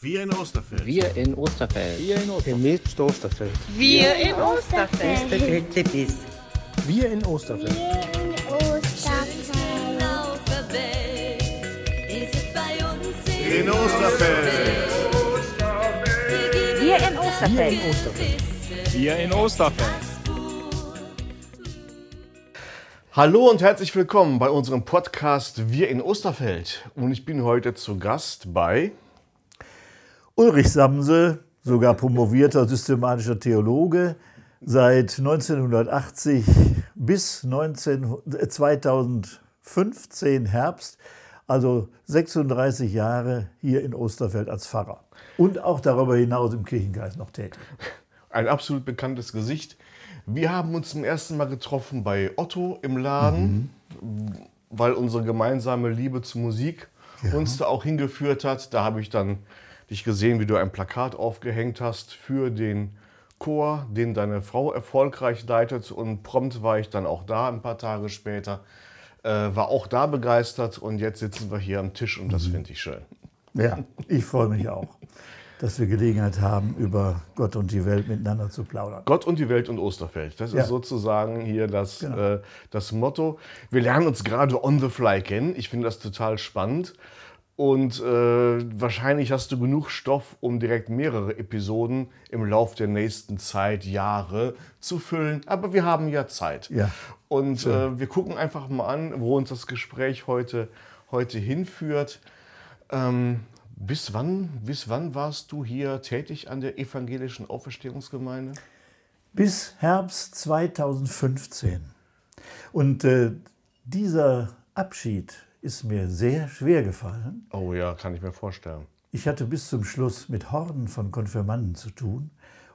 Wir in Osterfeld. Wir in Osterfeld. Wir in Osterfeld. Wir in Osterfeld. Wir in Osterfeld. In Osterfeld. Wir in Wir Osterfeld. in Osterfeld. Wir in Osterfeld. Hallo und herzlich willkommen bei unserem Podcast Wir in Osterfeld. Und ich bin heute zu Gast bei. Ulrich Samse, sogar promovierter systematischer Theologe, seit 1980 bis 19, äh, 2015 Herbst, also 36 Jahre hier in Osterfeld als Pfarrer. Und auch darüber hinaus im Kirchenkreis noch tätig. Ein absolut bekanntes Gesicht. Wir haben uns zum ersten Mal getroffen bei Otto im Laden, weil unsere gemeinsame Liebe zur Musik uns da auch hingeführt hat. Da habe ich dann dich gesehen, wie du ein Plakat aufgehängt hast für den Chor, den deine Frau erfolgreich leitet. Und prompt war ich dann auch da ein paar Tage später. Äh, war auch da begeistert und jetzt sitzen wir hier am Tisch und das finde ich schön. Ja, ich freue mich auch, dass wir Gelegenheit haben, über Gott und die Welt miteinander zu plaudern. Gott und die Welt und Osterfeld. Das Ja. ist sozusagen hier das, Genau. äh, das Motto. Wir lernen uns gerade on the fly kennen. Ich finde das total spannend. Und äh, wahrscheinlich hast du genug Stoff, um direkt mehrere Episoden im Lauf der nächsten Zeit, Jahre zu füllen. Aber wir haben ja Zeit. Ja. Und äh, wir gucken einfach mal an, wo uns das Gespräch heute, heute hinführt. Ähm, bis, wann, bis wann warst du hier tätig an der evangelischen Auferstehungsgemeinde? bis Herbst 2015. Und äh, dieser Abschied ist mir sehr schwer gefallen. Oh ja, kann ich mir vorstellen. Ich hatte bis zum Schluss mit Horden von Konfirmanden zu tun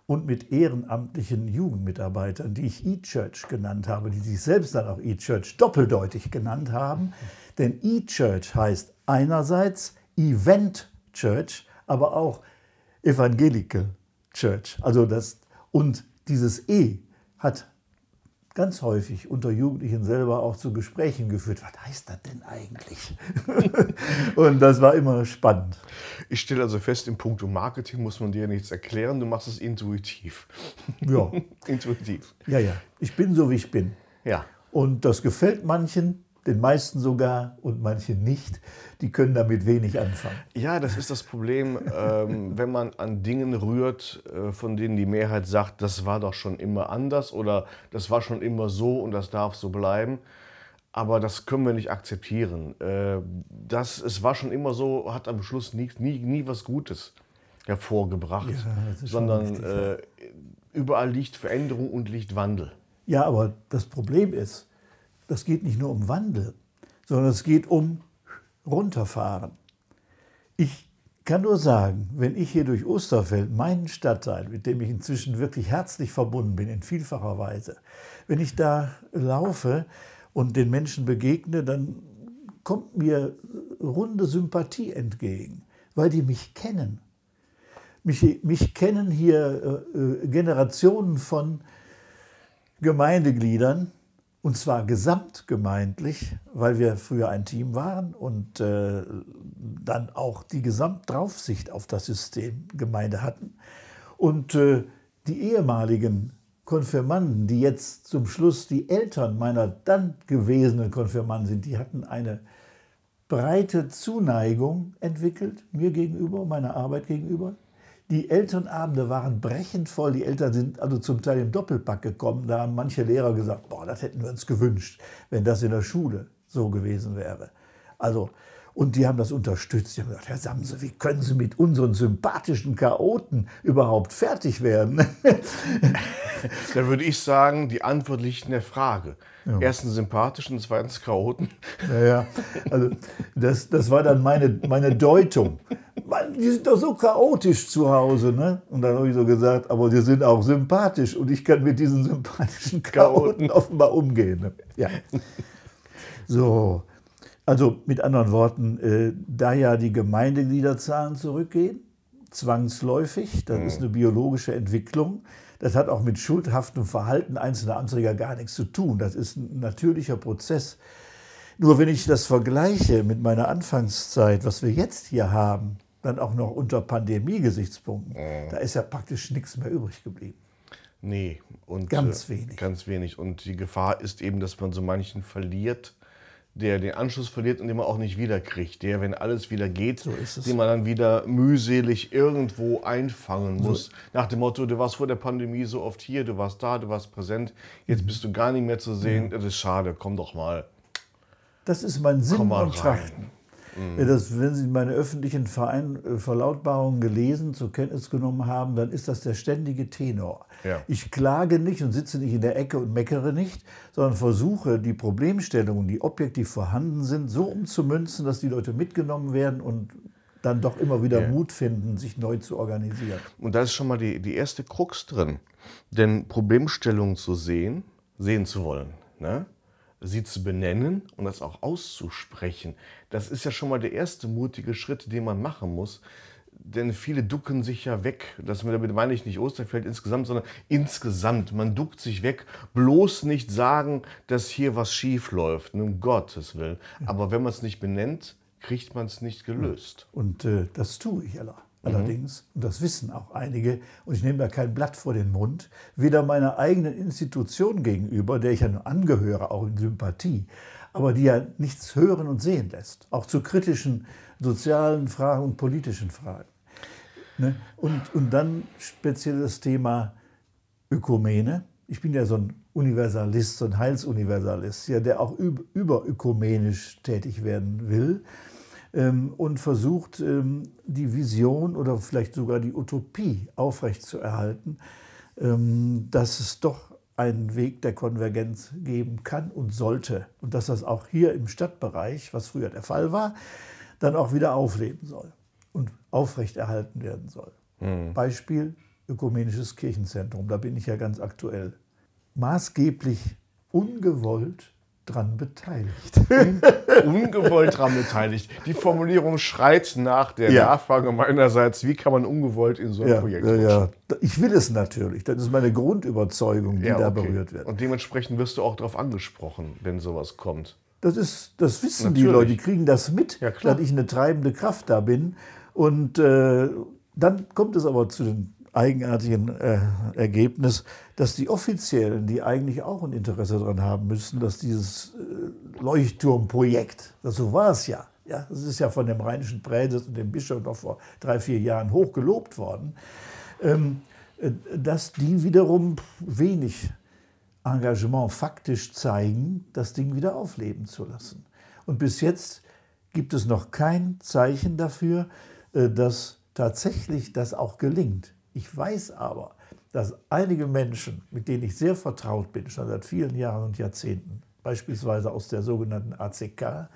und mit ehrenamtlichen Jugendmitarbeitern, die ich E-Church genannt habe, die sich selbst dann auch E-Church doppeldeutig genannt haben. Denn E-Church heißt einerseits Event Church, aber auch Evangelical Church. Also das, und dieses E hat ganz häufig unter Jugendlichen selber auch zu Gesprächen geführt. Was heißt das denn eigentlich? und das war immer spannend. Ich stelle also fest, im Punkt Marketing muss man dir nichts erklären, du machst es intuitiv. Ja, intuitiv. ja, ja. Ich bin so, wie ich bin. Ja. Und das gefällt manchen, den meisten sogar und manchen nicht. Die können damit wenig anfangen. Ja, das ist das Problem, ähm, wenn man an Dingen rührt, äh, von denen die Mehrheit sagt, das war doch schon immer anders oder das war schon immer so und das darf so bleiben. Aber das können wir nicht akzeptieren. Äh, das, es war schon immer so, hat am Schluss nie, nie, nie was Gutes hervorgebracht, Ja, sondern richtig, äh, überall liegt Veränderung und liegt Wandel. Ja, aber das Problem ist, das geht nicht nur um Wandel, sondern es geht um runterfahren. Ich kann nur sagen, wenn ich hier durch Osterfeld, meinen Stadtteil, mit dem ich inzwischen wirklich herzlich verbunden bin, in vielfacher Weise, wenn ich da laufe und den Menschen begegne, dann kommt mir runde Sympathie entgegen, weil die mich kennen. Mich, mich kennen hier äh, äh, Generationen von Gemeindegliedern, und zwar gesamtgemeindlich, weil wir früher ein Team waren und äh, dann auch die Gesamtdraufsicht auf das System Gemeinde hatten. Und äh, die ehemaligen Konfirmanden, die jetzt zum Schluss die Eltern meiner dann gewesenen Konfirmanden sind, die hatten eine breite Zuneigung entwickelt, mir gegenüber, meiner Arbeit gegenüber. Die Elternabende waren brechend voll. Die Eltern sind also zum Teil im Doppelpack gekommen. Da haben manche Lehrer gesagt, boah, das hätten wir uns gewünscht, wenn das in der Schule so gewesen wäre. Also, und die haben das unterstützt. Die haben gesagt, Herr Samse, wie können Sie mit unseren sympathischen Chaoten überhaupt fertig werden? Da würde ich sagen, die Antwort liegt in der Frage. Erstens sympathisch und zweitens Chaoten. Naja, also das, das war dann meine, meine Deutung. Mann, die sind doch so chaotisch zu Hause. Ne? Und dann habe ich so gesagt, aber die sind auch sympathisch und ich kann mit diesen sympathischen Chaoten offenbar umgehen. Ne? Ja. So, also mit anderen Worten, äh, da ja die Gemeindegliederzahlen zurückgehen, zwangsläufig, das ist eine biologische Entwicklung, das hat auch mit schuldhaftem Verhalten einzelner Anträger gar nichts zu tun. Das ist ein natürlicher Prozess. Nur wenn ich das vergleiche mit meiner Anfangszeit, was wir jetzt hier haben, dann auch noch unter Pandemie-Gesichtspunkten, Mhm. da ist ja praktisch nichts mehr übrig geblieben. Nee, und Ganz äh, wenig. Ganz wenig. Und die Gefahr ist eben, dass man so manchen verliert, der den Anschluss verliert und den man auch nicht wiederkriegt. Der, wenn alles wieder geht, So den man dann wieder mühselig irgendwo einfangen muss. Nach dem Motto, du warst vor der Pandemie so oft hier, du warst da, du warst präsent, jetzt bist du gar nicht mehr zu sehen. Das ist schade, komm doch mal. Das ist mein Sinn Komm mal und rein. Trachten. Das, wenn Sie meine öffentlichen Verein, äh, Verlautbarungen gelesen, zur Kenntnis genommen haben, dann ist das der ständige Tenor. Ja. Ich klage nicht und sitze nicht in der Ecke und meckere nicht, sondern versuche, die Problemstellungen, die objektiv vorhanden sind, so umzumünzen, dass die Leute mitgenommen werden und dann doch immer wieder Ja. Mut finden, sich neu zu organisieren. Und da ist schon mal die, die erste Krux drin. Denn Problemstellungen zu sehen, sehen zu wollen, ne? Sie zu benennen und das auch auszusprechen, das ist ja schon mal der erste mutige Schritt, den man machen muss. Denn viele ducken sich ja weg. Das damit meine ich nicht Osterfeld insgesamt, sondern insgesamt. Man duckt sich weg. Bloß nicht sagen, dass hier was schief läuft. Um Gottes Willen. Aber wenn man es nicht benennt, kriegt man es nicht gelöst. Und äh, das tue ich aller, allerdings. Und das wissen auch einige. Und ich nehme da kein Blatt vor den Mund. Weder meiner eigenen Institution gegenüber, der ich ja nur angehöre, auch in Sympathie, aber die ja nichts hören und sehen lässt. Auch zu kritischen sozialen Fragen und politischen Fragen. Ne? Und, und dann speziell das Thema Ökumene. Ich bin ja so ein Universalist, so ein Heilsuniversalist, ja, der auch üb- überökumenisch tätig werden will ähm, und versucht, ähm, die Vision oder vielleicht sogar die Utopie aufrechtzuerhalten, ähm, dass es doch einen Weg der Konvergenz geben kann und sollte. Und dass das auch hier im Stadtbereich, was früher der Fall war, dann auch wieder aufleben soll und aufrechterhalten werden soll. Beispiel Ökumenisches Kirchenzentrum, da bin ich ja ganz aktuell. Maßgeblich ungewollt dran beteiligt. ungewollt daran beteiligt. Die Formulierung schreit nach der Ja. Nachfrage meinerseits, wie kann man ungewollt in so ein Ja, Projekt ja, ja. Ich will es natürlich. Das ist meine Grundüberzeugung, die Ja, da okay. berührt wird. Und dementsprechend wirst du auch darauf angesprochen, wenn sowas kommt. Das, ist, das wissen die Natürlich. Leute, die kriegen das mit, dass ich eine treibende Kraft da bin. Und äh, dann kommt es aber zu dem eigenartigen äh, Ergebnis, dass die Offiziellen, die eigentlich auch ein Interesse daran haben müssten, dass dieses äh, Leuchtturmprojekt, das so war es ja, ja, das ist ja von dem rheinischen Präses und dem Bischof noch vor drei, vier Jahren hoch gelobt worden, ähm, äh, dass die wiederum wenig Engagement faktisch zeigen, das Ding wieder aufleben zu lassen. Und bis jetzt gibt es noch kein Zeichen dafür, äh, dass tatsächlich das auch gelingt. Ich weiß aber, dass einige Menschen, mit denen ich sehr vertraut bin, schon seit vielen Jahren und Jahrzehnten, beispielsweise aus der sogenannten ACK,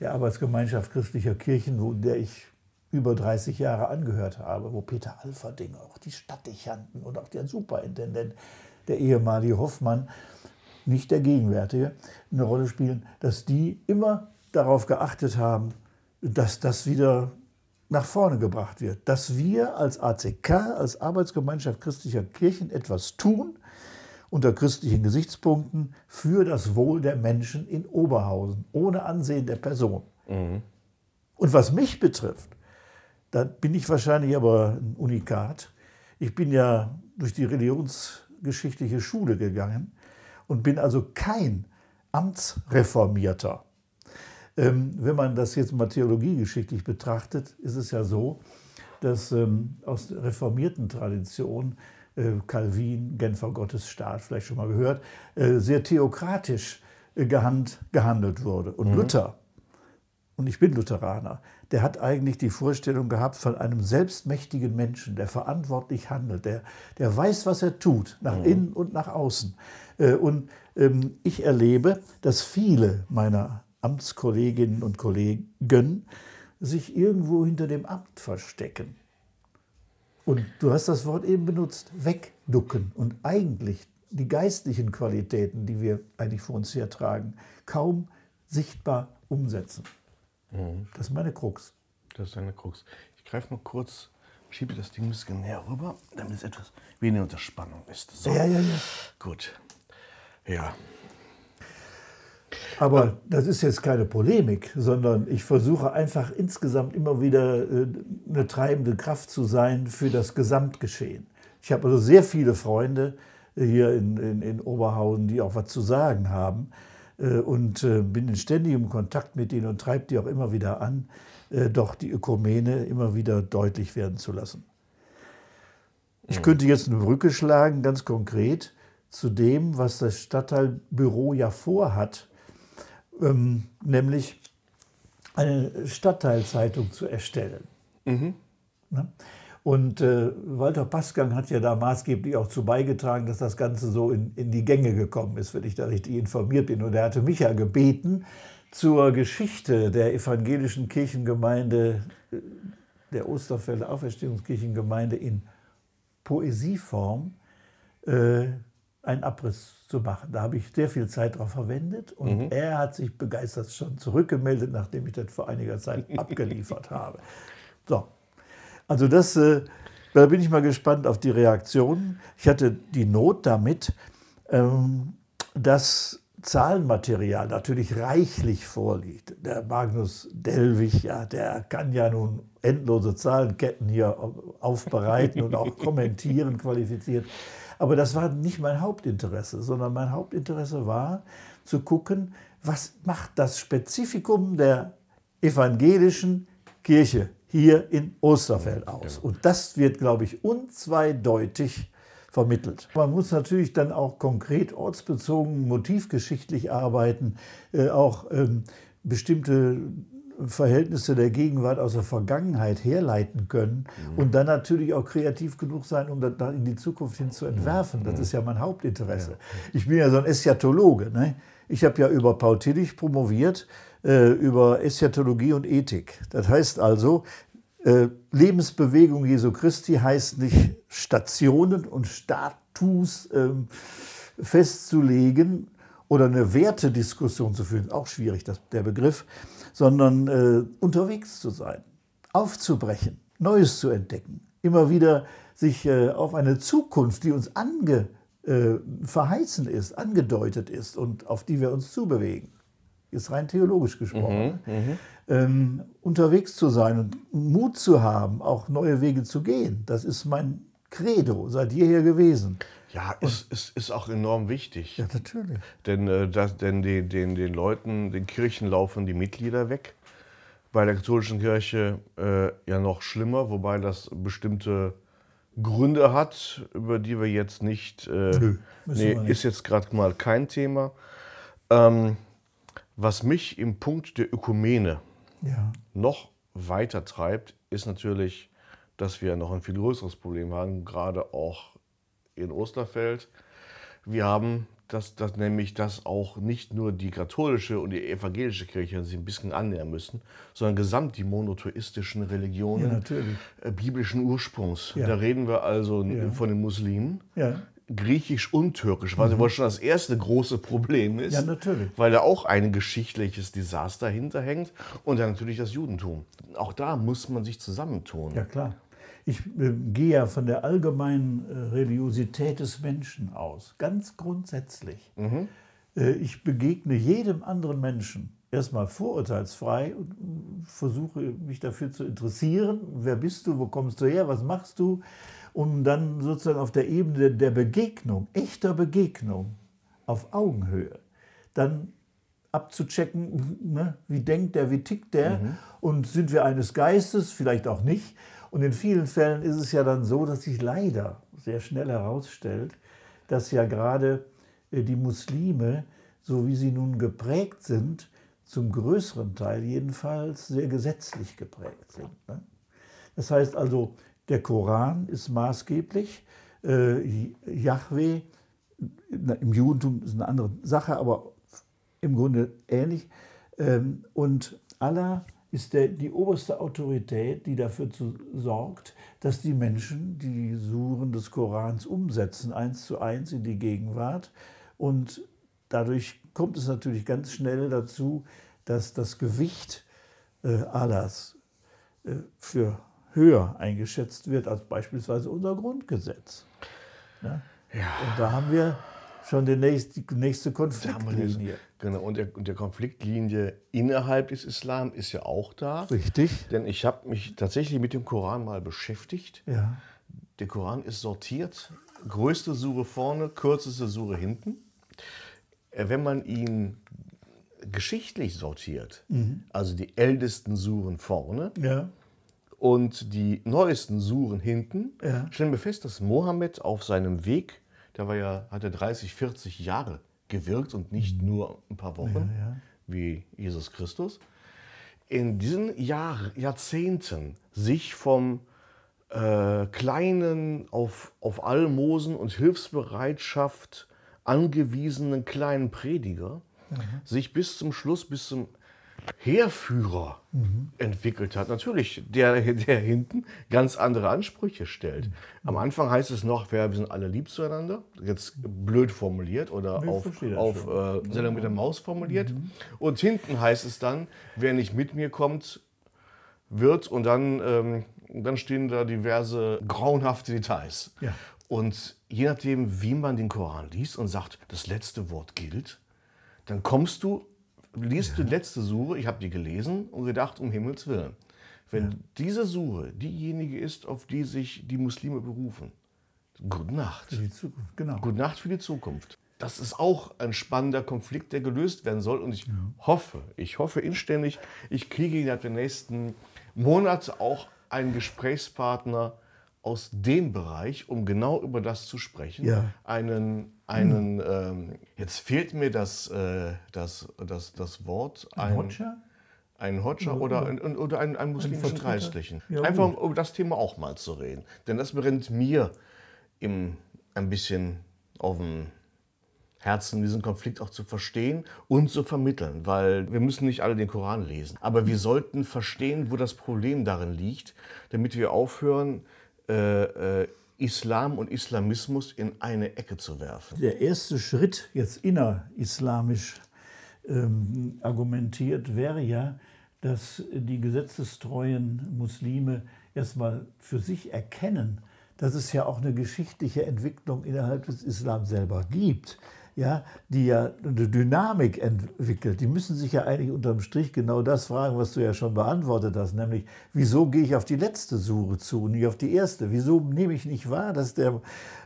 der Arbeitsgemeinschaft christlicher Kirchen, der ich über 30 Jahre angehört habe, wo Peter Alferding, auch die Stadtdechanten und auch der Superintendent, der ehemalige Hoffmann, nicht der gegenwärtige, eine Rolle spielen, dass die immer darauf geachtet haben, dass das wieder nach vorne gebracht wird. Dass wir als ACK, als Arbeitsgemeinschaft christlicher Kirchen etwas tun, unter christlichen Gesichtspunkten, für das Wohl der Menschen in Oberhausen, ohne Ansehen der Person. Und was mich betrifft, da bin ich wahrscheinlich aber ein Unikat. Ich bin ja durch die religionsgeschichtliche Schule gegangen und bin also kein Amtsreformierter. Ähm, wenn man das jetzt mal theologiegeschichtlich betrachtet, ist es ja so, dass ähm, aus der reformierten Tradition äh, Calvin, Genfer Gottesstaat, vielleicht schon mal gehört, äh, sehr theokratisch äh, gehand, gehandelt wurde. Und Luther, und ich bin Lutheraner, der hat eigentlich die Vorstellung gehabt von einem selbstmächtigen Menschen, der verantwortlich handelt, der, der weiß, was er tut, nach innen und nach außen. Und ähm, ich erlebe, dass viele meiner Amtskolleginnen und Kollegen sich irgendwo hinter dem Amt verstecken. Und du hast das Wort eben benutzt, wegducken und eigentlich die geistlichen Qualitäten, die wir eigentlich vor uns hertragen, kaum sichtbar umsetzen. Das ist meine Krux. Das ist eine Krux. Ich greife mal kurz, schiebe das Ding ein bisschen näher rüber, damit es etwas weniger unter Spannung ist. So. Ja, ja, ja. Gut. Ja. Aber das ist jetzt keine Polemik, sondern ich versuche einfach insgesamt immer wieder äh, eine treibende Kraft zu sein für das Gesamtgeschehen. Ich habe also sehr viele Freunde hier in, in, in Oberhausen, die auch was zu sagen haben äh, und äh, bin in ständigem Kontakt mit ihnen und treibe die auch immer wieder an, doch die Ökumene immer wieder deutlich werden zu lassen. Ich könnte jetzt eine Brücke schlagen, ganz konkret, zu dem, was das Stadtteilbüro ja vorhat, ähm, nämlich eine Stadtteilzeitung zu erstellen. Mhm. Ne? Und äh, Walter Passgang hat ja da maßgeblich auch zu beigetragen, dass das Ganze so in, in die Gänge gekommen ist, wenn ich da richtig informiert bin. Und er hatte mich ja gebeten, zur Geschichte der evangelischen Kirchengemeinde, äh, der Osterfelder Auferstehungskirchengemeinde in Poesieform, äh, einen Abriss zu machen. Da habe ich sehr viel Zeit darauf verwendet und mhm. er hat sich begeistert schon zurückgemeldet, nachdem ich das vor einiger Zeit abgeliefert habe. So, also das, äh, da bin ich mal gespannt auf die Reaktionen. Ich hatte die Not damit, ähm, dass Zahlenmaterial natürlich reichlich vorliegt. Der Magnus Delwig, ja, der kann ja nun endlose Zahlenketten hier aufbereiten und auch kommentieren qualifiziert. Aber das war nicht mein Hauptinteresse, sondern mein Hauptinteresse war zu gucken, was macht das Spezifikum der evangelischen Kirche hier in Osterfeld aus. Genau. Und das wird, glaube ich, unzweideutig vermittelt. Man muss natürlich dann auch konkret ortsbezogen, motivgeschichtlich arbeiten, äh, auch ähm, bestimmte Verhältnisse der Gegenwart aus der Vergangenheit herleiten können mhm. und dann natürlich auch kreativ genug sein, um das in die Zukunft hin zu entwerfen. Das mhm. ist ja mein Hauptinteresse. Ich bin ja so ein Eschatologe. Ne? Ich habe ja über Paul Tillich promoviert, äh, über Eschatologie und Ethik. Das heißt also, äh, Lebensbewegung Jesu Christi heißt nicht Stationen und Status äh, festzulegen oder eine Wertediskussion zu führen, auch schwierig das, der Begriff, sondern äh, unterwegs zu sein, aufzubrechen, Neues zu entdecken, immer wieder sich äh, auf eine Zukunft, die uns ange, äh, verheißen ist, angedeutet ist und auf die wir uns zubewegen, ist rein theologisch gesprochen, mhm, mhm, ähm, unterwegs zu sein und Mut zu haben, auch neue Wege zu gehen. Das ist mein Credo seit jeher gewesen. Ja, es ist, ist, auch enorm wichtig. Ja, natürlich. Denn, äh, das, denn die, den, den Leuten, den Kirchen laufen die Mitglieder weg. Bei der katholischen Kirche äh, ja noch schlimmer, wobei das bestimmte Gründe hat, über die wir jetzt nicht. Äh, Nö, nee, nicht. ist jetzt gerade mal kein Thema. Ähm, was mich im Punkt der Ökumene ja. noch weiter treibt, ist natürlich, dass wir noch ein viel größeres Problem haben, gerade auch in Osterfeld. Wir haben das, das nämlich, dass auch nicht nur die katholische und die evangelische Kirche sich ein bisschen annähern müssen, sondern gesamt die monotheistischen Religionen ja, äh, biblischen Ursprungs. Ja. Da reden wir also ja. von den Muslimen. Griechisch und Türkisch, was mhm. schon das erste große Problem ist. Weil da auch ein geschichtliches Desaster hinterhängt und dann natürlich das Judentum. Auch da muss man sich zusammentun. Ja, klar. Ich äh, gehe ja von der allgemeinen äh, Religiosität des Menschen aus, ganz grundsätzlich. Mhm. Äh, ich begegne jedem anderen Menschen erstmal vorurteilsfrei und versuche mich dafür zu interessieren. Wer bist du? Wo kommst du her? Was machst du? Um dann sozusagen auf der Ebene der Begegnung, echter Begegnung, auf Augenhöhe, dann abzuchecken, ne, wie denkt der, wie tickt der mhm. und sind wir eines Geistes, vielleicht auch nicht. Und in vielen Fällen ist es ja dann so, dass sich leider sehr schnell herausstellt, dass ja gerade äh, die Muslime, so wie sie nun geprägt sind, zum größeren Teil jedenfalls sehr gesetzlich geprägt sind. Ne? Das heißt also, der Koran ist maßgeblich, äh, Yahweh im Judentum ist eine andere Sache, aber im Grunde ähnlich. Ähm, und Allah ist der, die oberste Autorität, die dafür zu, sorgt, dass die Menschen die Suren des Korans umsetzen, eins zu eins in die Gegenwart. Und dadurch kommt es natürlich ganz schnell dazu, dass das Gewicht äh, Allahs äh, für höher eingeschätzt wird als beispielsweise unser Grundgesetz. Ja? Ja. Und da haben wir schon die nächste, die nächste Konfliktlinie. Genau, und der, und der Konfliktlinie innerhalb des Islam ist ja auch da. Richtig? Denn ich habe mich tatsächlich mit dem Koran mal beschäftigt. Ja. Der Koran ist sortiert. Größte Sure vorne, kürzeste Sure hinten. Äh, Wenn man ihn geschichtlich sortiert, also die ältesten Suren vorne Ja. und die neuesten Suren hinten, Ja. stellen wir fest, dass Mohammed auf seinem Weg, der war ja, hatte 30, 40 Jahre gewirkt und nicht nur ein paar Wochen, Ja, ja. wie Jesus Christus, in diesen Jahr, Jahrzehnten sich vom äh, kleinen, auf, auf Almosen und Hilfsbereitschaft angewiesenen kleinen Prediger sich bis zum Schluss, bis zum Heerführer entwickelt hat. Natürlich, der, der hinten ganz andere Ansprüche stellt. Am Anfang heißt es noch, wir sind alle lieb zueinander. Jetzt blöd formuliert oder Ich auf, auf äh, Sendung mit der Maus formuliert. Und hinten heißt es dann, wer nicht mit mir kommt, wird und dann, ähm, dann stehen da diverse grauenhafte Details. Ja. Und je nachdem, wie man den Koran liest und sagt, das letzte Wort gilt, dann kommst du, liest du die letzte Sure, ich habe die gelesen und gedacht, um Himmels Willen, wenn diese Sure diejenige ist, auf die sich die Muslime berufen, gute Nacht. Die Zukunft, genau. Gute Nacht für die Zukunft. Das ist auch ein spannender Konflikt, der gelöst werden soll. Und ich hoffe, ich hoffe inständig, ich kriege innerhalb der nächsten Monate auch einen Gesprächspartner aus dem Bereich, um genau über das zu sprechen. Ja. Einen, einen ähm, jetzt fehlt mir das, äh, das, das, das Wort. Ein Hodja? Ein Hodja oder, ein, oder einen, einen muslimischen? Geistlichen. Ja, Einfach um über das Thema auch mal zu reden. Denn das brennt mir im, ein bisschen auf dem Herzen, diesen Konflikt auch zu verstehen und zu vermitteln. Weil wir müssen nicht alle den Koran lesen. Aber wir sollten verstehen, wo das Problem darin liegt, damit wir aufhören, äh, äh, Islam und Islamismus in eine Ecke zu werfen. Der erste Schritt, jetzt innerislamisch ähm, argumentiert, wäre ja, dass die gesetzestreuen Muslime erstmal für sich erkennen, dass es ja auch eine geschichtliche Entwicklung innerhalb des Islam selber gibt, ja, die ja eine Dynamik entwickelt. Die müssen sich ja eigentlich unterm Strich genau das fragen, was du ja schon beantwortet hast, nämlich, wieso gehe ich auf die letzte Sure zu und nicht auf die erste? Wieso nehme ich nicht wahr, dass der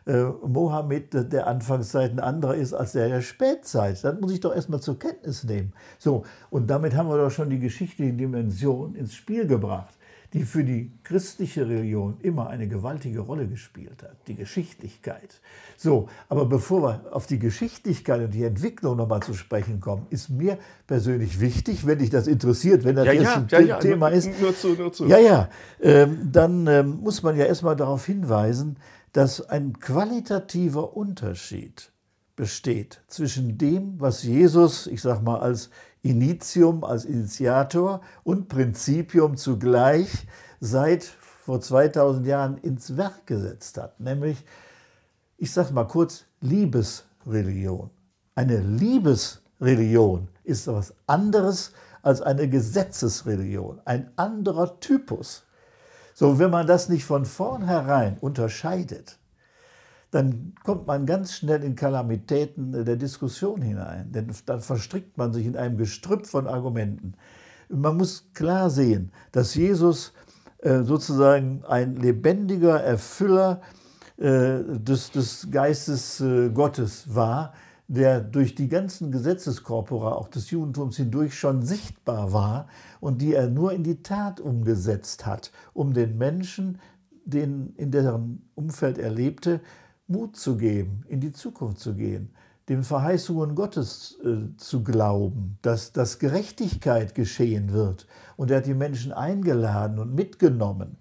äh, Mohammed der Anfangszeit ein anderer ist als der der Spätzeit? Das muss ich doch erstmal zur Kenntnis nehmen. So, und damit haben wir doch schon die geschichtliche Dimension ins Spiel gebracht die für die christliche Religion immer eine gewaltige Rolle gespielt hat, die Geschichtlichkeit. So, aber bevor wir auf die Geschichtlichkeit und die Entwicklung nochmal zu sprechen kommen, ist mir persönlich wichtig, wenn dich das interessiert, wenn das Ja, jetzt ja, ein ja, ja, Thema nur- ist. nur zu, nur zu. Ja, ja, ähm, dann ähm, muss man ja erstmal darauf hinweisen, dass ein qualitativer Unterschied besteht zwischen dem, was Jesus, ich sag mal, als Initium, als Initiator und Prinzipium zugleich seit vor 2000 Jahren ins Werk gesetzt hat, nämlich, ich sag mal kurz, Liebesreligion. Eine Liebesreligion ist etwas anderes als eine Gesetzesreligion, ein anderer Typus. So, wenn man das nicht von vornherein unterscheidet, dann kommt man ganz schnell in Kalamitäten der Diskussion hinein. Denn dann verstrickt man sich in einem Gestrüpp von Argumenten. Man muss klar sehen, dass Jesus äh, sozusagen ein lebendiger Erfüller äh, des, des Geistes äh, Gottes war, der durch die ganzen Gesetzeskorpora auch des Judentums hindurch schon sichtbar war und die er nur in die Tat umgesetzt hat, um den Menschen, den in deren Umfeld er lebte, Mut zu geben, in die Zukunft zu gehen, den Verheißungen Gottes äh, zu glauben, dass, dass Gerechtigkeit geschehen wird. Und er hat die Menschen eingeladen und mitgenommen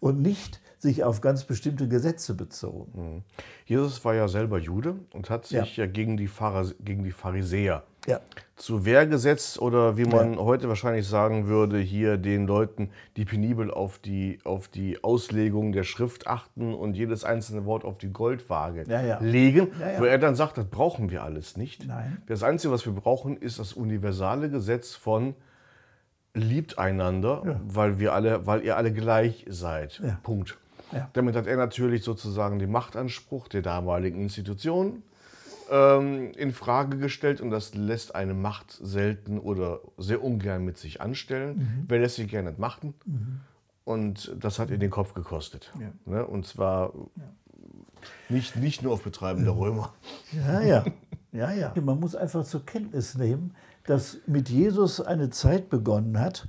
und nicht sich auf ganz bestimmte Gesetze bezogen. Jesus war ja selber Jude und hat Ja. sich ja, gegen, die Pharis gegen die Pharisäer Ja. zu Wehr gesetzt oder wie man heute wahrscheinlich sagen würde, hier den Leuten, die penibel auf die, auf die Auslegung der Schrift achten und jedes einzelne Wort auf die Goldwaage Ja, ja. legen, Ja, ja. wo er dann sagt, das brauchen wir alles nicht. Nein. Das Einzige, was wir brauchen, ist das universale Gesetz von liebt einander, weil, wir alle, weil ihr alle gleich seid. Ja. Punkt. Ja. Damit hat er natürlich sozusagen den Machtanspruch der damaligen Institutionen ähm, in Frage gestellt und das lässt eine Macht selten oder sehr ungern mit sich anstellen. Wer lässt sich gerne machen? Und das hat ihr den Kopf gekostet. Ja. Ne? Und zwar nicht, nicht nur auf Betreiben der Römer. Ja, ja. ja, ja. Man muss einfach zur Kenntnis nehmen, dass mit Jesus eine Zeit begonnen hat,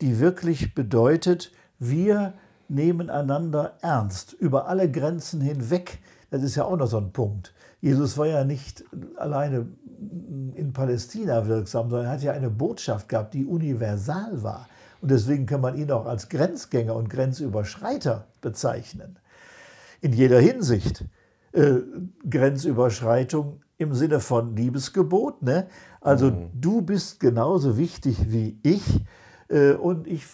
die wirklich bedeutet, wir nehmen einander ernst, über alle Grenzen hinweg. Das ist ja auch noch so ein Punkt. Jesus war ja nicht alleine in Palästina wirksam, sondern er hat ja eine Botschaft gehabt, die universal war. Und deswegen kann man ihn auch als Grenzgänger und Grenzüberschreiter bezeichnen. In jeder Hinsicht. Äh, Grenzüberschreitung im Sinne von Liebesgebot. Ne? Also du bist genauso wichtig wie ich äh, und ich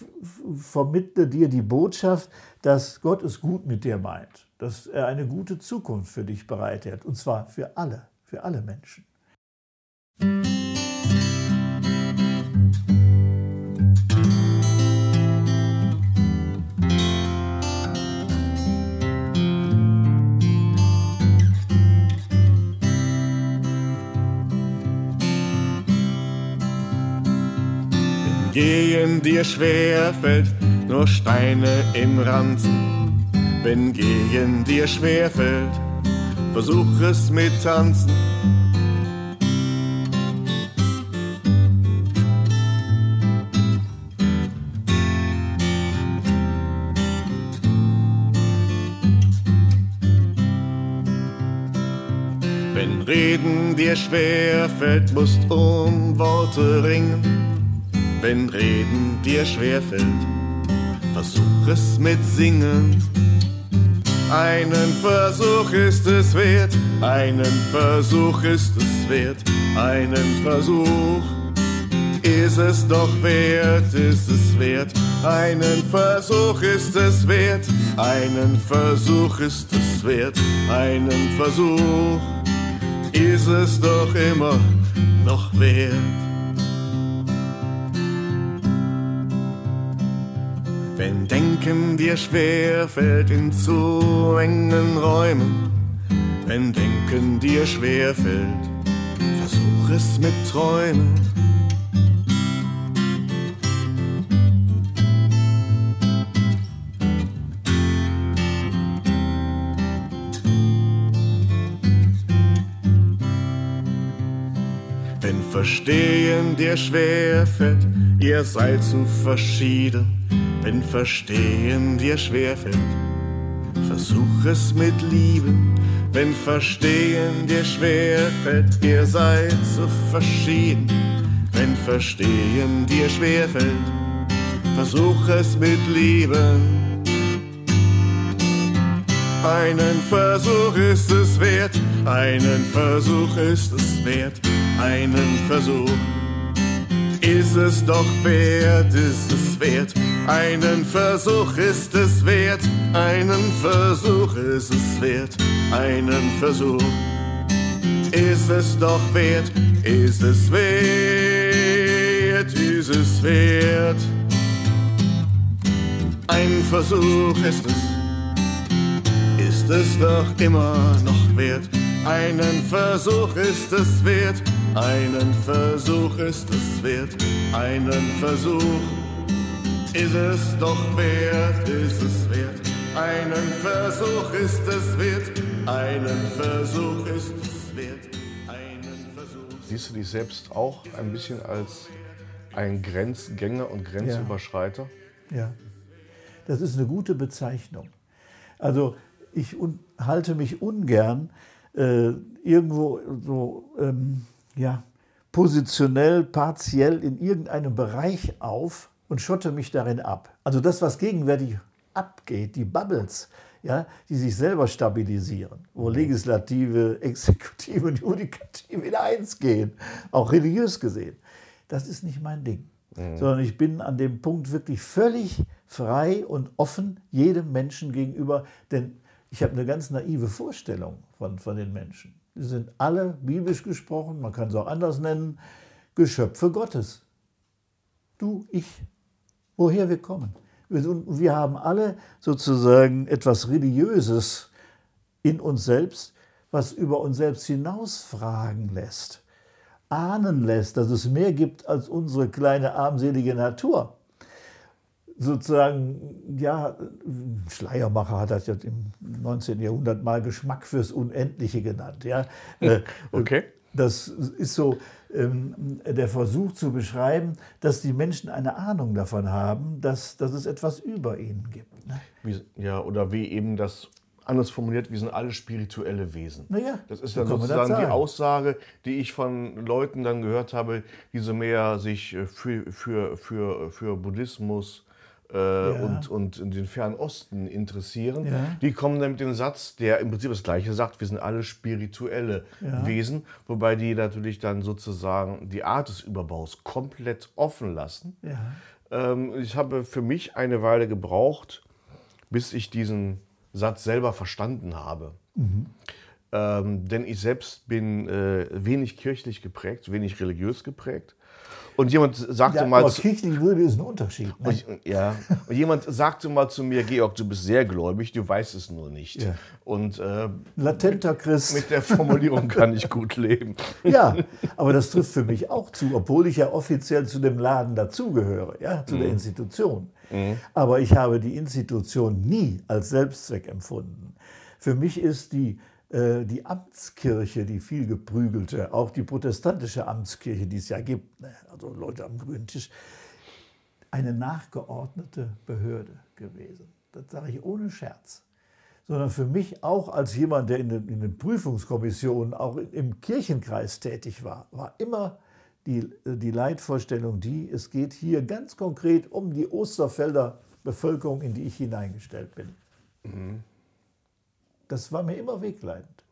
vermittle dir die Botschaft, dass Gott es gut mit dir meint, dass er eine gute Zukunft für dich bereithält und zwar für alle, für alle Menschen. Gehen dir schwer fällt, nur Steine im Ranzen. Wenn Gehen dir schwer fällt, versuch es mit Tanzen. Wenn Reden dir schwer fällt, musst um Worte ringen. Wenn Reden dir schwerfällt, versuch es mit Singen. Einen Versuch ist es wert, einen Versuch ist es wert, einen Versuch ist es doch wert, ist es wert. Einen Versuch ist es wert, einen Versuch ist es wert, einen Versuch ist es doch immer noch wert. Wenn Denken dir schwer fällt in zu engen Räumen, wenn Denken dir schwer fällt, versuch es mit Träumen. Wenn Verstehen dir schwer fällt, ihr seid zu verschieden. Wenn Verstehen dir schwer fällt, versuch es mit Liebe. Wenn Verstehen dir schwer fällt, ihr seid zu verschieden. Wenn Verstehen dir schwer fällt, versuch es mit Liebe. Einen Versuch ist es wert, einen Versuch ist es wert, einen Versuch ist es doch wert, ist es wert, einen Versuch ist es wert, einen Versuch ist es wert, einen Versuch ist es doch wert, ist es wert, ist es wert. Ein Versuch ist es, ist es doch immer noch wert. Einen Versuch ist es wert, einen Versuch ist es wert, einen Versuch ist es doch wert, ist es wert. Einen Versuch ist es wert, einen Versuch ist es wert, einen Versuch. Siehst du dich selbst auch ein bisschen als ein Grenzgänger und Grenzüberschreiter? Ja, das ist eine gute Bezeichnung. Also ich un halte mich ungern äh, irgendwo so ähm, ja, positionell, partiell in irgendeinem Bereich auf und schotte mich darin ab. Also das, was gegenwärtig abgeht, die Bubbles, ja, die sich selber stabilisieren, wo Legislative, Exekutive und Judikative in eins gehen, auch religiös gesehen, das ist nicht mein Ding. Sondern ich bin an dem Punkt wirklich völlig frei und offen jedem Menschen gegenüber, denn ich habe eine ganz naive Vorstellung von, von den Menschen. Sie sind alle, biblisch gesprochen, man kann es auch anders nennen, Geschöpfe Gottes. Du, ich, woher wir kommen. Wir, haben alle sozusagen etwas Religiöses in uns selbst, was über uns selbst hinausfragen lässt, ahnen lässt, dass es mehr gibt als unsere kleine armselige Natur. Sozusagen, ja, Schleiermacher hat das ja im 19. Jahrhundert mal Geschmack fürs Unendliche genannt. Ja. Äh, Okay. Das ist so der Versuch zu beschreiben, dass die Menschen eine Ahnung davon haben, dass, dass es etwas über ihnen gibt. Ne? Wie, ja, oder wie eben das anders formuliert, wir sind alle spirituelle Wesen. Naja, das ist dann sozusagen die. Aussage, die ich von Leuten dann gehört habe, die so mehr sich äh, für, für, für, für Buddhismus äh, und, und in den Fernen Osten interessieren. Ja. Die kommen dann mit dem Satz, der im Prinzip das Gleiche sagt, wir sind alle spirituelle Wesen, wobei die natürlich dann sozusagen die Art des Überbaus komplett offen lassen. Ja. Ähm, ich habe für mich eine Weile gebraucht, bis ich diesen Satz selber verstanden habe. Ähm, denn ich selbst bin äh, wenig kirchlich geprägt, wenig religiös geprägt. Und jemand sagte Ja, mal aber kirchlich würde ist ein Unterschied. Ne? und, ja, und jemand sagte mal zu mir, Georg, du bist sehr gläubig, du weißt es nur nicht. Ja. Und äh, Latenter Christ. mit der Formulierung kann ich gut leben. Ja, aber das trifft für mich auch zu, obwohl ich ja offiziell zu dem Laden dazugehöre, ja, zu der Institution. Aber ich habe die Institution nie als Selbstzweck empfunden. Für mich ist die, die Amtskirche, die viel geprügelte, auch die protestantische Amtskirche, die es ja gibt, ne, also Leute am grünen Tisch, eine nachgeordnete Behörde gewesen. Das sage ich ohne Scherz. Sondern für mich auch als jemand, der in den, in den Prüfungskommissionen, auch im Kirchenkreis tätig war, war immer die, die Leitvorstellung die, es geht hier ganz konkret um die Osterfelder Bevölkerung, in die ich hineingestellt bin. Das war mir immer wegleitend.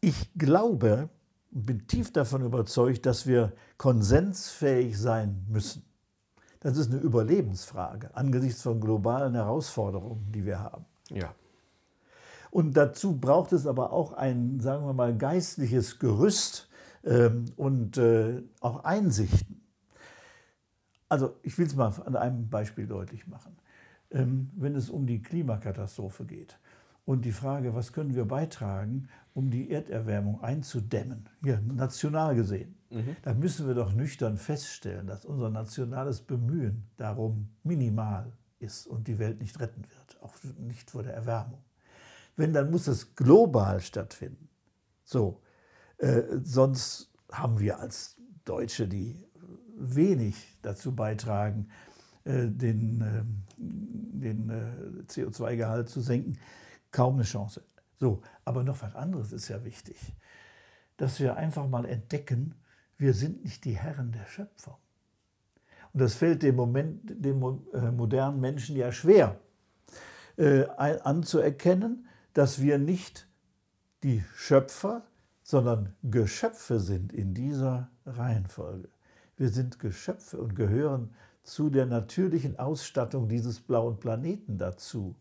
Ich glaube und bin tief davon überzeugt, dass wir konsensfähig sein müssen. Das ist eine Überlebensfrage angesichts von globalen Herausforderungen, die wir haben. Ja. Und dazu braucht es aber auch ein, sagen wir mal, geistliches Gerüst ähm, und äh, auch Einsichten. Also ich will es mal an einem Beispiel deutlich machen. Ähm, wenn es um die Klimakatastrophe geht und die Frage, was können wir beitragen, um die Erderwärmung einzudämmen, hier national gesehen, dann müssen wir doch nüchtern feststellen, dass unser nationales Bemühen darum minimal ist und die Welt nicht retten wird, auch nicht vor der Erwärmung. Wenn, dann muss es global stattfinden. So, äh, sonst haben wir als Deutsche, die wenig dazu beitragen, äh, den, äh, den äh, CO2-Gehalt zu senken, kaum eine Chance. So, aber noch was anderes ist ja wichtig, dass wir einfach mal entdecken, wir sind nicht die Herren der Schöpfung. Und das fällt dem, Moment, dem äh, modernen Menschen ja schwer äh, anzuerkennen, dass wir nicht die Schöpfer, sondern Geschöpfe sind in dieser Reihenfolge. Wir sind Geschöpfe und gehören zu der natürlichen Ausstattung dieses blauen Planeten dazu.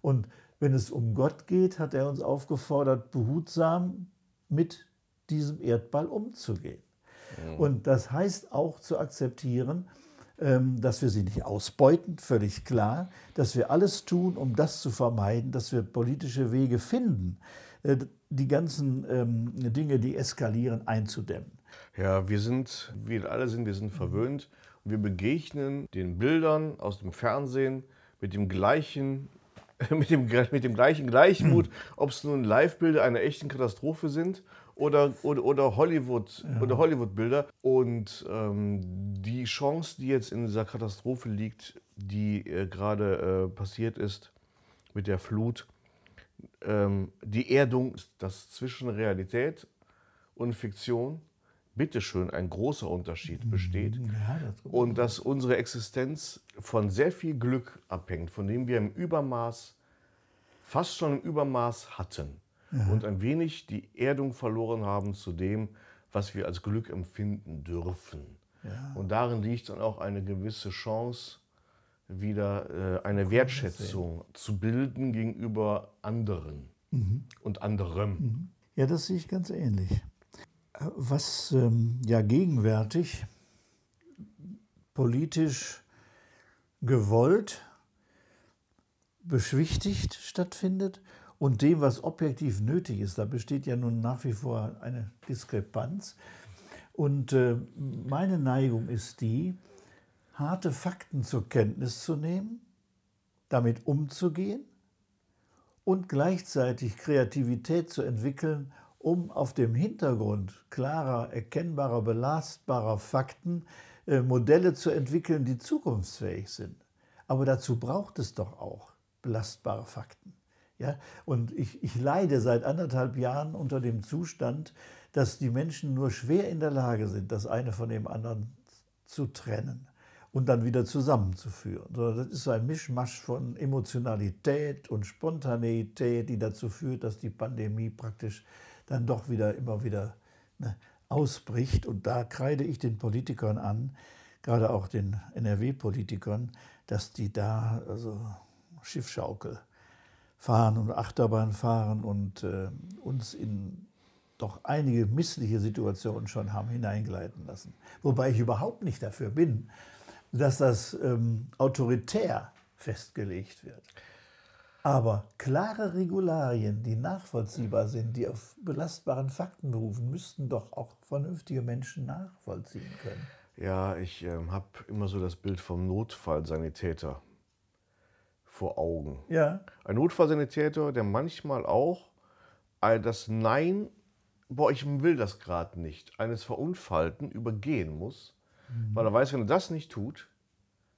Und wenn es um Gott geht, hat er uns aufgefordert, behutsam mit diesem Erdball umzugehen. Und das heißt auch zu akzeptieren, ähm, dass wir sie nicht ausbeuten, völlig klar, dass wir alles tun, um das zu vermeiden, dass wir politische Wege finden, äh, die ganzen ähm, Dinge, die eskalieren, einzudämmen. Ja, wir sind, wir alle sind, wir sind verwöhnt und wir begegnen den Bildern aus dem Fernsehen mit dem gleichen, mit dem, mit dem gleichen Gleichmut, ob es nun Live-Bilder einer echten Katastrophe sind oder, oder, oder Hollywood oder Hollywood-Bilder. Und ähm, die Chance, die jetzt in dieser Katastrophe liegt, die äh, gerade äh, passiert ist mit der Flut, ähm, die Erdung, das zwischen Realität und Fiktion, bitteschön, ein großer Unterschied besteht. Ja, das Und dass unsere Existenz von sehr viel Glück abhängt, von dem wir im Übermaß, fast schon im Übermaß hatten. Und ein wenig die Erdung verloren haben zu dem, was wir als Glück empfinden dürfen. Und darin liegt dann auch eine gewisse Chance, wieder äh, eine Wertschätzung zu bilden gegenüber anderen und anderem. Ja, das sehe ich ganz ähnlich. Was ähm, ja gegenwärtig politisch gewollt, beschwichtigt stattfindet und dem, was objektiv nötig ist. Da besteht ja nun nach wie vor eine Diskrepanz. Und äh, meine Neigung ist die, harte Fakten zur Kenntnis zu nehmen, damit umzugehen und gleichzeitig Kreativität zu entwickeln, um auf dem Hintergrund klarer, erkennbarer, belastbarer Fakten äh, Modelle zu entwickeln, die zukunftsfähig sind. Aber dazu braucht es doch auch belastbare Fakten. Ja? Und ich, ich leide seit anderthalb Jahren unter dem Zustand, dass die Menschen nur schwer in der Lage sind, das eine von dem anderen zu trennen und dann wieder zusammenzuführen. Das ist so ein Mischmasch von Emotionalität und Spontaneität, die dazu führt, dass die Pandemie praktisch dann doch wieder immer wieder ne, ausbricht. Und da kreide ich den Politikern an, gerade auch den NRW-Politikern, dass die da also Schiffschaukel fahren und Achterbahn fahren und äh, uns in doch einige missliche Situationen schon haben hineingleiten lassen. Wobei ich überhaupt nicht dafür bin, dass das ähm, autoritär festgelegt wird. Aber klare Regularien, die nachvollziehbar sind, die auf belastbaren Fakten berufen, müssten doch auch vernünftige Menschen nachvollziehen können. Ja, ich äh, habe immer so das Bild vom Notfallsanitäter vor Augen. Ja. Ein Notfallsanitäter, der manchmal auch das Nein, boah, ich will das gerade nicht, eines Verunfallten übergehen muss, mhm. weil er weiß, wenn er das nicht tut,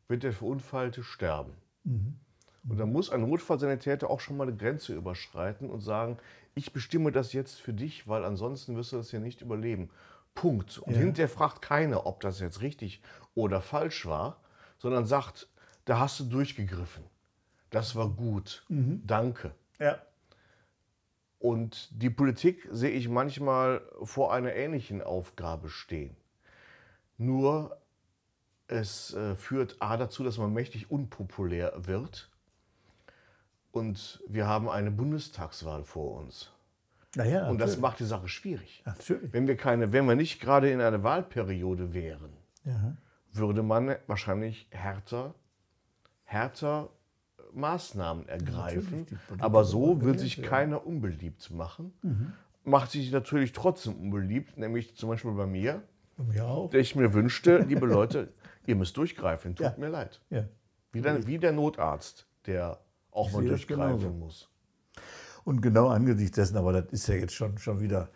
wird der Verunfallte sterben. Mhm. Und dann muss ein Notfallsanitäter auch schon mal eine Grenze überschreiten und sagen, ich bestimme das jetzt für dich, weil ansonsten wirst du das hier nicht überleben. Punkt. Und ja. hinterher fragt keiner, ob das jetzt richtig oder falsch war, sondern sagt, da hast du durchgegriffen. Das war gut. Mhm. Danke. Ja. Und die Politik sehe ich manchmal vor einer ähnlichen Aufgabe stehen. Nur es äh, führt A dazu, dass man mächtig unpopulär wird. Und wir haben eine Bundestagswahl vor uns. Naja, und das macht die Sache schwierig. Natürlich. Wenn wir, keine, wenn wir nicht gerade in einer Wahlperiode wären, ja. würde man wahrscheinlich härter, härter Maßnahmen ergreifen. Aber so will sich keiner unbeliebt machen. Mhm. Macht sich natürlich trotzdem unbeliebt, nämlich zum Beispiel bei mir. Mir. Der ich mir wünschte, liebe Leute, ihr müsst durchgreifen, tut ja. mir leid. Ja. Wie, der, wie der Notarzt, der auch ich mal durchgreifen muss. Und genau angesichts dessen, aber das ist ja jetzt schon, schon wieder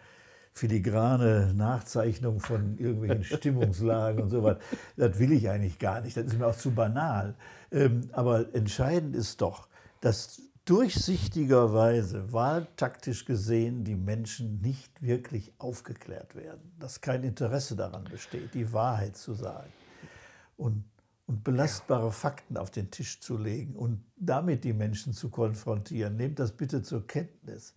filigrane Nachzeichnung von irgendwelchen Stimmungslagen und so was. Das will ich eigentlich gar nicht. Das ist mir auch zu banal. Ähm, aber entscheidend ist doch, dass durchsichtigerweise, wahltaktisch gesehen, die Menschen nicht wirklich aufgeklärt werden. Dass kein Interesse daran besteht, die Wahrheit zu sagen. Und und belastbare Fakten auf den Tisch zu legen und damit die Menschen zu konfrontieren. Nehmt das bitte zur Kenntnis.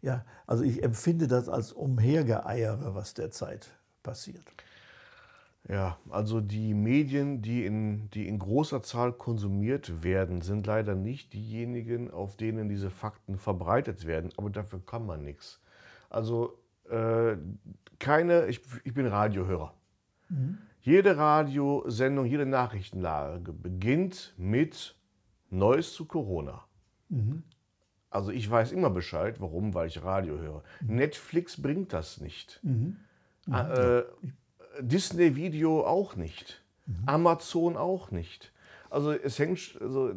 Ja, also ich empfinde das als Umhergeeiere, was derzeit passiert. Ja, also die Medien, die in, die in großer Zahl konsumiert werden, sind leider nicht diejenigen, auf denen diese Fakten verbreitet werden. Aber dafür kann man nichts. Also äh, keine, ich, ich bin Radiohörer. Mhm. Jede Radiosendung, jede Nachrichtenlage beginnt mit Neues zu Corona. Mhm. Also ich weiß immer Bescheid, warum, weil ich Radio höre. Mhm. Netflix bringt das nicht. Mhm. Mhm. Äh, Disney Video auch nicht. Mhm. Amazon auch nicht. Also es hängt, also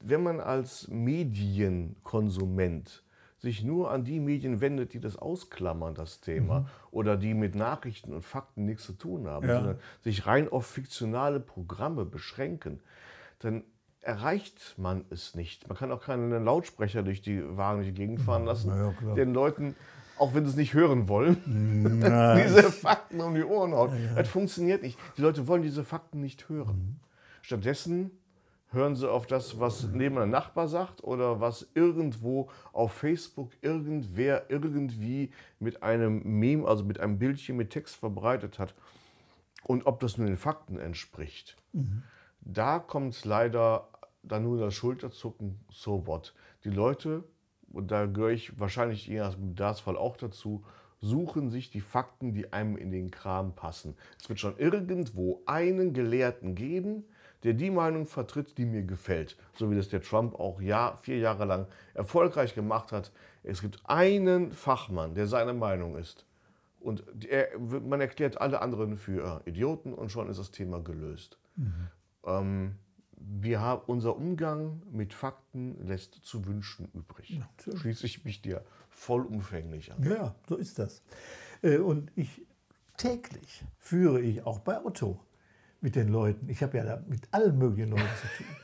wenn man als Medienkonsument sich nur an die Medien wendet, die das ausklammern, das Thema, mhm. oder die mit Nachrichten und Fakten nichts zu tun haben, ja. sondern sich rein auf fiktionale Programme beschränken, dann erreicht man es nicht. Man kann auch keinen Lautsprecher durch die Wagen durch die Gegend fahren lassen, ja, den Leuten, auch wenn sie es nicht hören wollen, diese Fakten um die Ohren haut. Ja, das funktioniert nicht. Die Leute wollen diese Fakten nicht hören. Mhm. Stattdessen hören sie auf das, was neben einem Nachbar sagt oder was irgendwo auf Facebook irgendwer irgendwie mit einem Meme, also mit einem Bildchen mit Text verbreitet hat. Und ob das nun den Fakten entspricht. Mhm. Da kommt leider dann nur das Schulterzucken, so what. Die Leute, und da gehöre ich wahrscheinlich in das Fall auch dazu, suchen sich die Fakten, die einem in den Kram passen. Es wird schon irgendwo einen Gelehrten geben, der die Meinung vertritt, die mir gefällt. So wie das der Trump auch Jahr, vier Jahre lang erfolgreich gemacht hat. Es gibt einen Fachmann, der seine Meinung ist. Und er, man erklärt alle anderen für Idioten und schon ist das Thema gelöst. Ähm, wir haben, unser Umgang mit Fakten lässt zu wünschen übrig. Schließe ich mich dir vollumfänglich an. Ja, so ist das. Äh, Und ich täglich führe ich auch bei Otto mit den Leuten. Ich habe ja da mit allen möglichen Leuten zu tun.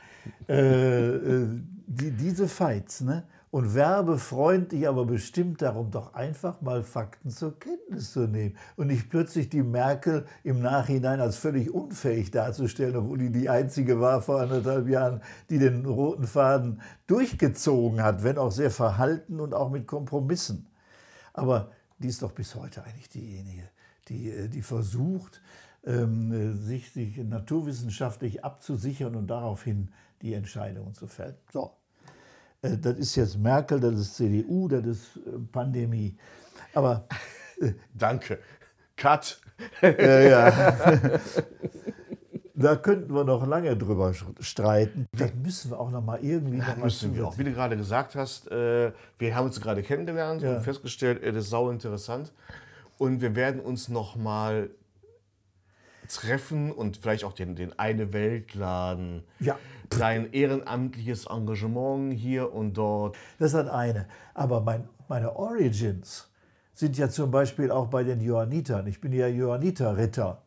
äh, äh, die, diese Fights, ne? Und werbe freundlich, aber bestimmt darum, doch einfach mal Fakten zur Kenntnis zu nehmen. Und nicht plötzlich die Merkel im Nachhinein als völlig unfähig darzustellen, obwohl die die einzige war vor anderthalb Jahren, die den roten Faden durchgezogen hat, wenn auch sehr verhalten und auch mit Kompromissen. Aber die ist doch bis heute eigentlich diejenige, die, äh, die versucht, sich, sich naturwissenschaftlich abzusichern und daraufhin die Entscheidungen zu fällen. So, Äh, das ist jetzt Merkel, das ist CDU, das ist äh, Pandemie. Aber Danke. Cut. äh, ja, da könnten wir noch lange drüber streiten. Das müssen wir auch noch mal irgendwie noch mal Müssen wir auch. Wie du gerade gesagt hast, äh, wir haben uns gerade kennengelernt Ja. und festgestellt, äh, das ist sau interessant. Und wir werden uns noch mal treffen und vielleicht auch den, den Eine Weltladen, Ja. dein ehrenamtliches Engagement hier und dort. Das ist das eine. Aber mein, meine Origins sind ja zum Beispiel auch bei den Johannitern. Ich bin ja Johanniter-Ritter,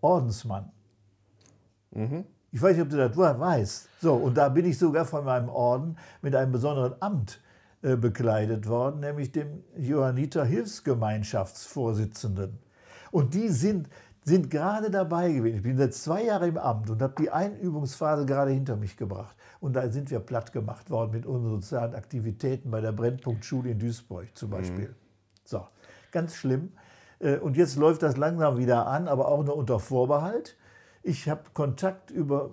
Ordensmann. Ich weiß nicht, ob du das weißt. So, und da bin ich sogar von meinem Orden mit einem besonderen Amt äh, bekleidet worden, nämlich dem Johanniter Hilfsgemeinschaftsvorsitzenden. Und die sind, sind gerade dabei gewesen. Ich bin seit zwei Jahren im Amt und habe die Einübungsphase gerade hinter mich gebracht. Und da sind wir platt gemacht worden mit unseren sozialen Aktivitäten bei der Brennpunktschule in Duisburg zum Beispiel. So, ganz schlimm. Äh, Und jetzt läuft das langsam wieder an, aber auch nur unter Vorbehalt. Ich habe Kontakt über,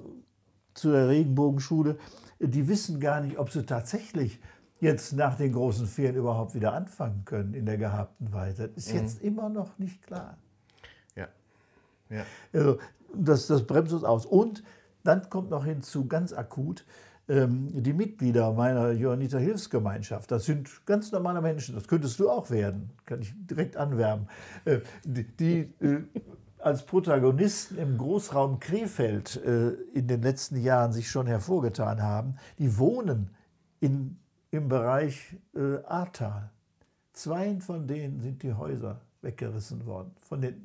zu der Regenbogenschule. Die wissen gar nicht, ob sie tatsächlich jetzt nach den großen Ferien überhaupt wieder anfangen können in der gehabten Weise. Das ist jetzt immer noch nicht klar. Ja. Also das, das bremst uns aus. Und dann kommt noch hinzu, ganz akut, ähm, die Mitglieder meiner Johanniter Hilfsgemeinschaft. Das sind ganz normale Menschen. Das könntest du auch werden. Kann ich direkt anwerben. Äh, die äh, als Protagonisten im Großraum Krefeld äh, in den letzten Jahren sich schon hervorgetan haben, die wohnen in, im Bereich Ahrtal. Zwei von denen sind die Häuser weggerissen worden, von den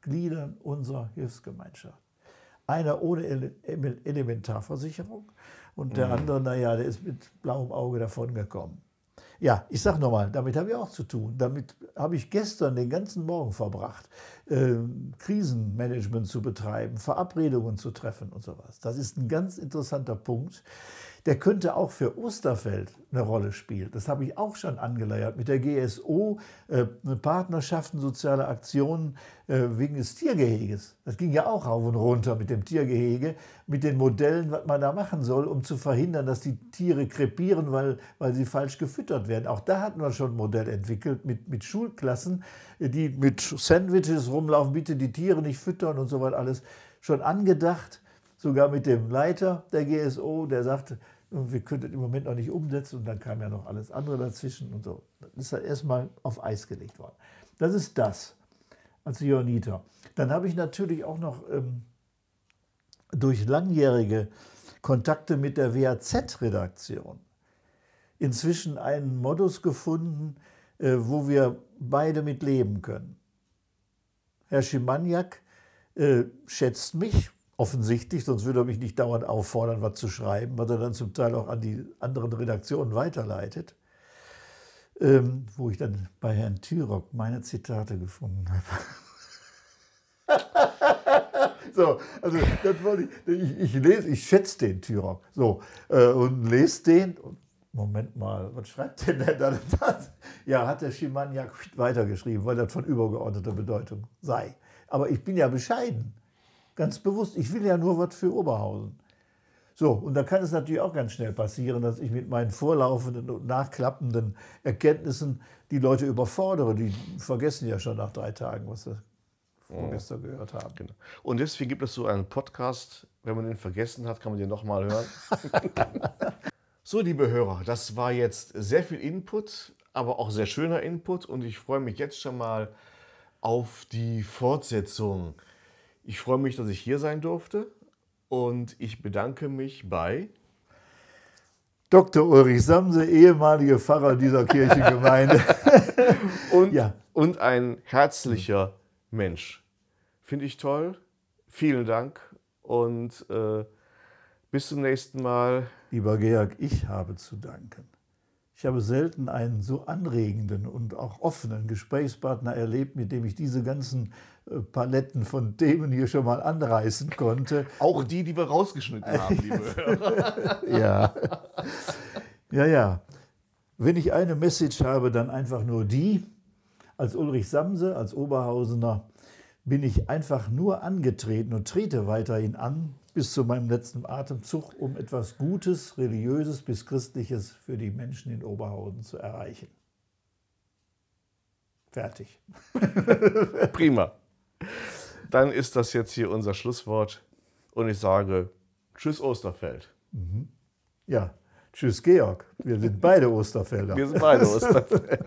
Mitgliedern unserer Hilfsgemeinschaft. Einer ohne Ele Ele- Elementarversicherung und der andere, naja, der ist mit blauem Auge davongekommen. Ja, ich sage nochmal, damit habe ich auch zu tun. Damit habe ich gestern den ganzen Morgen verbracht, äh, Krisenmanagement zu betreiben, Verabredungen zu treffen und sowas. Das ist ein ganz interessanter Punkt. Der könnte auch für Osterfeld eine Rolle spielen. Das habe ich auch schon angeleiert mit der GSO, äh, Partnerschaften, soziale Aktionen äh, wegen des Tiergeheges. Das ging ja auch rauf und runter mit dem Tiergehege, mit den Modellen, was man da machen soll, um zu verhindern, dass die Tiere krepieren, weil, weil sie falsch gefüttert werden. Auch da hatten wir schon ein Modell entwickelt mit, mit Schulklassen, die mit Sandwiches rumlaufen, bitte die Tiere nicht füttern und so weiter alles. Schon angedacht, sogar mit dem Leiter der GSO, der sagte, wir können das im Moment noch nicht umsetzen und dann kam ja noch alles andere dazwischen und so. Das ist dann erstmal auf Eis gelegt worden. Das ist das als Johanniter. Dann habe ich natürlich auch noch ähm, durch langjährige Kontakte mit der WAZ-Redaktion inzwischen einen Modus gefunden, äh, wo wir beide mit leben können. Herr Schimaniak äh, schätzt mich offensichtlich, sonst würde er mich nicht dauernd auffordern, was zu schreiben, was er dann zum Teil auch an die anderen Redaktionen weiterleitet. Ähm, wo ich dann bei Herrn Thürock meine Zitate gefunden habe. so, also das wollte ich, ich, ich lese, ich schätze den Thürock. So, äh, und lese den. Moment mal, was schreibt denn der da? Das? Ja, hat der Schimaniak weitergeschrieben, weil das von übergeordneter Bedeutung sei. Aber ich bin ja bescheiden, ganz bewusst. Ich will ja nur was für Oberhausen. So, und da kann es natürlich auch ganz schnell passieren, dass ich mit meinen vorlaufenden und nachklappenden Erkenntnissen die Leute überfordere. Die vergessen ja schon nach drei Tagen, was sie vorgestern gehört haben. Genau. Und deswegen gibt es so einen Podcast. Wenn man den vergessen hat, kann man den nochmal hören. so, liebe Hörer, das war jetzt sehr viel Input, aber auch sehr schöner Input. Und ich freue mich jetzt schon mal auf die Fortsetzung. Ich freue mich, dass ich hier sein durfte. Und ich bedanke mich bei Dr. Ulrich Samse, ehemaliger Pfarrer dieser Kirchengemeinde. und, Ja. und ein herzlicher Mensch. Finde ich toll. Vielen Dank und äh, bis zum nächsten Mal. Lieber Georg, ich habe zu danken. Ich habe selten einen so anregenden und auch offenen Gesprächspartner erlebt, mit dem ich diese ganzen äh, Paletten von Themen hier schon mal anreißen konnte. Auch die, die wir rausgeschnitten haben, liebe Hörer. Ja. Ja, ja. Wenn ich eine Message habe, dann einfach nur die. Als Ulrich Samse, als Oberhausener, bin ich einfach nur angetreten und trete weiterhin an bis zu meinem letzten Atemzug, um etwas Gutes, Religiöses bis Christliches für die Menschen in Oberhausen zu erreichen. Fertig. Prima. Dann ist das jetzt hier unser Schlusswort und ich sage Tschüss Osterfeld. Ja, tschüss Georg. Wir sind beide Osterfelder. Wir sind beide Osterfeld.